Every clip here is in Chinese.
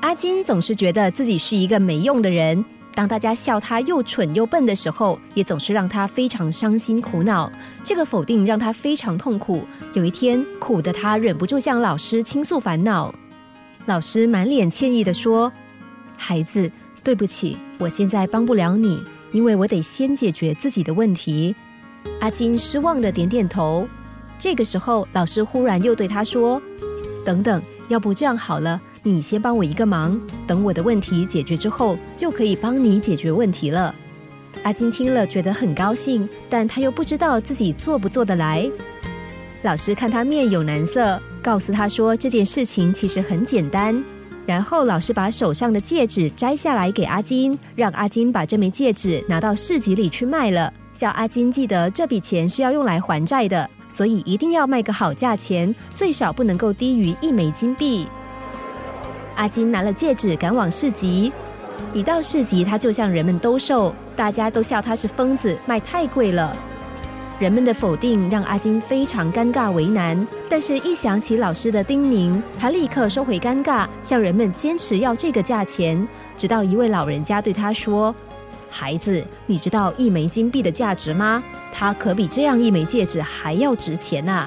阿金总是觉得自己是一个没用的人。当大家笑他又蠢又笨的时候，也总是让他非常伤心苦恼。这个否定让他非常痛苦。有一天，苦的他忍不住向老师倾诉烦恼。老师满脸歉意的说：“孩子，对不起，我现在帮不了你，因为我得先解决自己的问题。”阿金失望的点点头。这个时候，老师忽然又对他说：“等等，要不这样好了。”你先帮我一个忙，等我的问题解决之后，就可以帮你解决问题了。阿金听了觉得很高兴，但他又不知道自己做不做得来。老师看他面有难色，告诉他说这件事情其实很简单。然后老师把手上的戒指摘下来给阿金，让阿金把这枚戒指拿到市集里去卖了，叫阿金记得这笔钱是要用来还债的，所以一定要卖个好价钱，最少不能够低于一枚金币。阿金拿了戒指，赶往市集。一到市集，他就向人们兜售，大家都笑他是疯子，卖太贵了。人们的否定让阿金非常尴尬为难，但是一想起老师的叮咛，他立刻收回尴尬，向人们坚持要这个价钱。直到一位老人家对他说：“孩子，你知道一枚金币的价值吗？它可比这样一枚戒指还要值钱呐！”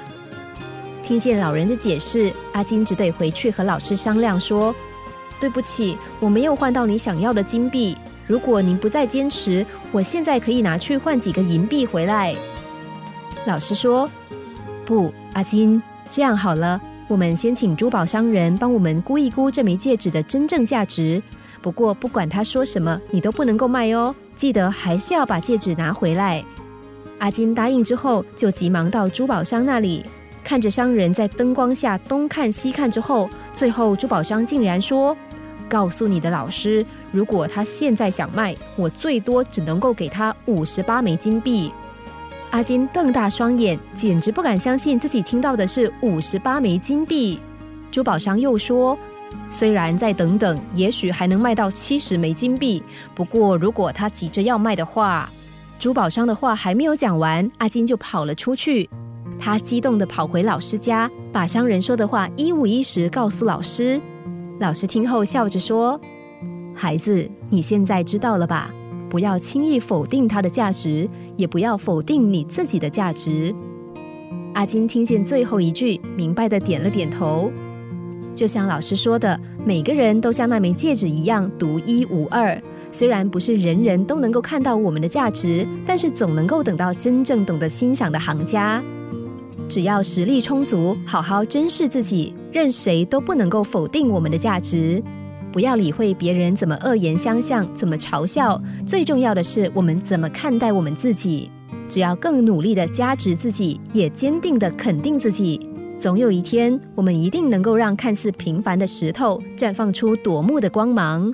听见老人的解释，阿金只得回去和老师商量说：“对不起，我没有换到你想要的金币。如果您不再坚持，我现在可以拿去换几个银币回来。”老师说：“不，阿金，这样好了，我们先请珠宝商人帮我们估一估这枚戒指的真正价值。不过不管他说什么，你都不能够卖哦。记得还是要把戒指拿回来。”阿金答应之后，就急忙到珠宝商那里。看着商人在灯光下东看西看之后，最后珠宝商竟然说：“告诉你的老师，如果他现在想卖，我最多只能够给他五十八枚金币。”阿金瞪大双眼，简直不敢相信自己听到的是五十八枚金币。珠宝商又说：“虽然再等等，也许还能卖到七十枚金币。不过如果他急着要卖的话……”珠宝商的话还没有讲完，阿金就跑了出去。他激动地跑回老师家，把商人说的话一五一十告诉老师。老师听后笑着说：“孩子，你现在知道了吧？不要轻易否定它的价值，也不要否定你自己的价值。”阿金听见最后一句，明白的点了点头。就像老师说的，每个人都像那枚戒指一样独一无二。虽然不是人人都能够看到我们的价值，但是总能够等到真正懂得欣赏的行家。只要实力充足，好好珍视自己，任谁都不能够否定我们的价值。不要理会别人怎么恶言相向，怎么嘲笑。最重要的是，我们怎么看待我们自己。只要更努力的加持自己，也坚定的肯定自己，总有一天，我们一定能够让看似平凡的石头绽放出夺目的光芒。